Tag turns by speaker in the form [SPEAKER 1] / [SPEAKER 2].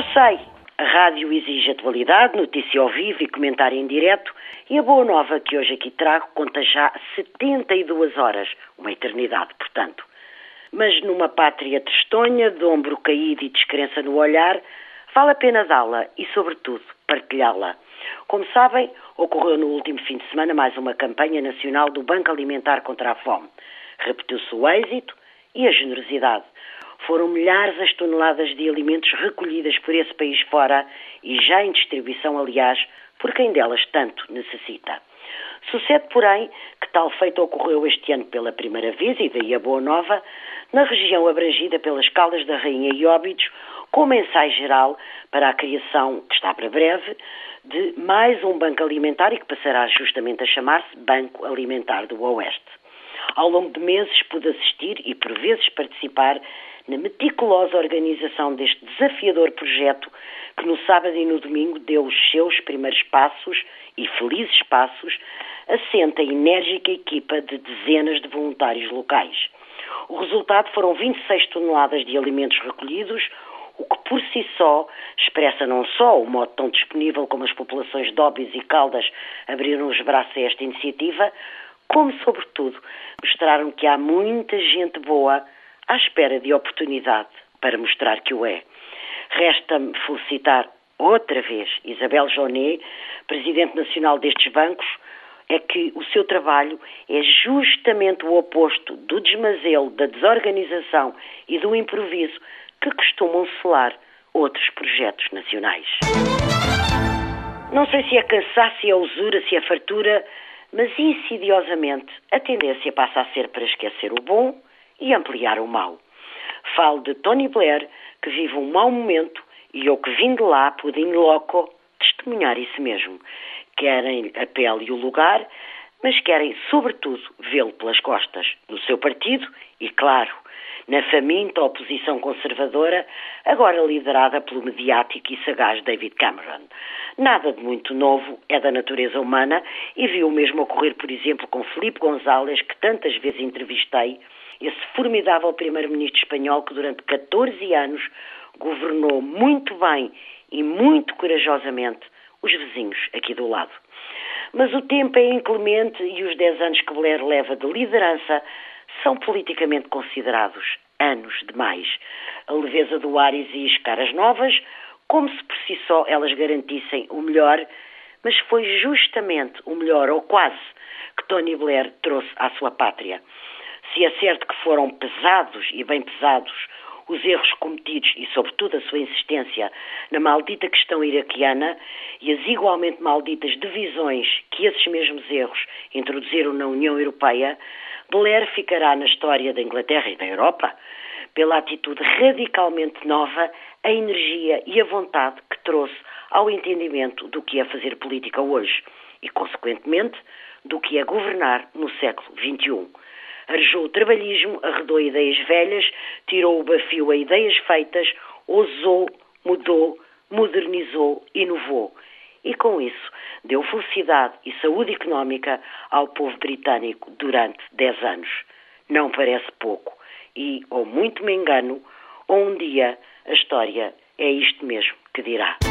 [SPEAKER 1] Eu sei, a rádio exige atualidade, notícia ao vivo e comentário em direto, e a boa nova que hoje aqui trago conta já 72 horas, uma eternidade, portanto. Mas numa pátria tristonha, de ombro caído e descrença no olhar, vale a pena dá-la e, sobretudo, partilhá-la. Como sabem, ocorreu no último fim de semana mais uma campanha nacional do Banco Alimentar contra a Fome. Repetiu-se o êxito e a generosidade. Foram milhares as toneladas de alimentos recolhidas por esse país fora e já em distribuição, aliás, por quem delas tanto necessita. Sucede, porém, que tal feito ocorreu este ano pela primeira vez, e daí a boa nova, na região abrangida pelas Caldas da Rainha e Óbidos, com ensaio geral para a criação, que está para breve, de mais um banco alimentar e que passará justamente a chamar-se Banco Alimentar do Oeste. Ao longo de meses pude assistir e por vezes participar na meticulosa organização deste desafiador projeto que no sábado e no domingo deu os seus primeiros passos e felizes passos assenta a enérgica equipa de dezenas de voluntários locais. O resultado foram 26 toneladas de alimentos recolhidos, o que por si só expressa não só o modo tão disponível como as populações de Óbidos e Caldas abriram os braços a esta iniciativa, como, sobretudo, mostraram que há muita gente boa à espera de oportunidade para mostrar que o é. Resta-me felicitar outra vez Isabel Jonet, Presidente Nacional destes bancos, é que o seu trabalho é justamente o oposto do desmazelo, da desorganização e do improviso que costumam selar outros projetos nacionais. Não sei se é cansaço, se é usura, se é fartura, mas insidiosamente a tendência passa a ser para esquecer o bom e ampliar o mal. Falo de Tony Blair, que vive um mau momento e eu que vim de lá pude em loco testemunhar isso mesmo. Querem a pele e o lugar, mas querem, sobretudo, vê-lo pelas costas, no seu partido e, claro, na faminta oposição conservadora, agora liderada pelo mediático e sagaz David Cameron. Nada de muito novo é da natureza humana e viu o mesmo ocorrer, por exemplo, com Felipe González, que tantas vezes entrevistei, esse formidável primeiro-ministro espanhol que durante 14 anos governou muito bem e muito corajosamente os vizinhos aqui do lado. Mas o tempo é inclemente e os 10 anos que Blair leva de liderança são politicamente considerados anos demais. A leveza do ar exige caras novas, como se por si só elas garantissem o melhor, mas foi justamente o melhor, ou quase, que Tony Blair trouxe à sua pátria. Se é certo que foram pesados e bem pesados os erros cometidos e, sobretudo, a sua insistência na maldita questão iraquiana e as igualmente malditas divisões que esses mesmos erros introduziram na União Europeia, Blair ficará na história da Inglaterra e da Europa pela atitude radicalmente nova, a energia e a vontade que trouxe ao entendimento do que é fazer política hoje e, consequentemente, do que é governar no século XXI arejou o trabalhismo, arredou ideias velhas, tirou o bafio a ideias feitas, ousou, mudou, modernizou, inovou. E com isso deu felicidade e saúde económica ao povo britânico durante 10 anos. Não parece pouco. E, ou muito me engano, ou um dia a história é isto mesmo que dirá.